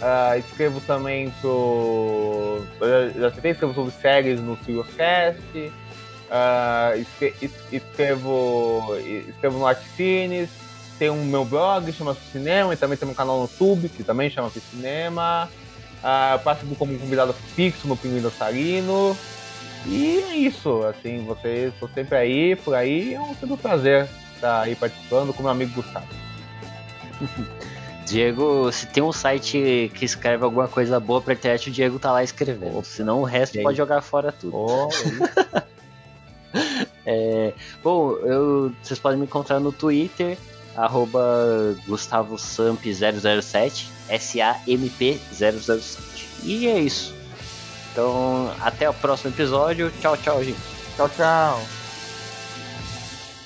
Uh, escrevo também pro. Eu já citei, escrevo sobre séries no Silvercast. Uh, escrevo, escrevo no Artcines, tem um meu blog, chama Cinema, e também tem um canal no YouTube, que também chama Cinema. Uh, participo como convidado fixo no Pinguim. E é isso, assim, vocês estão sempre aí, por aí, é um um prazer estar aí participando com meu amigo Gustavo. (laughs) Diego, se tem um site que escreve alguma coisa boa pra internet, o Diego tá lá escrevendo. Opa. Senão o resto pode jogar fora tudo. (laughs) Oh, é, bom, eu, vocês podem me encontrar no Twitter, arroba GustavoSamp007, S-A-M-P 007. E é isso. Então, até o próximo episódio. Tchau, tchau, gente. Tchau, tchau.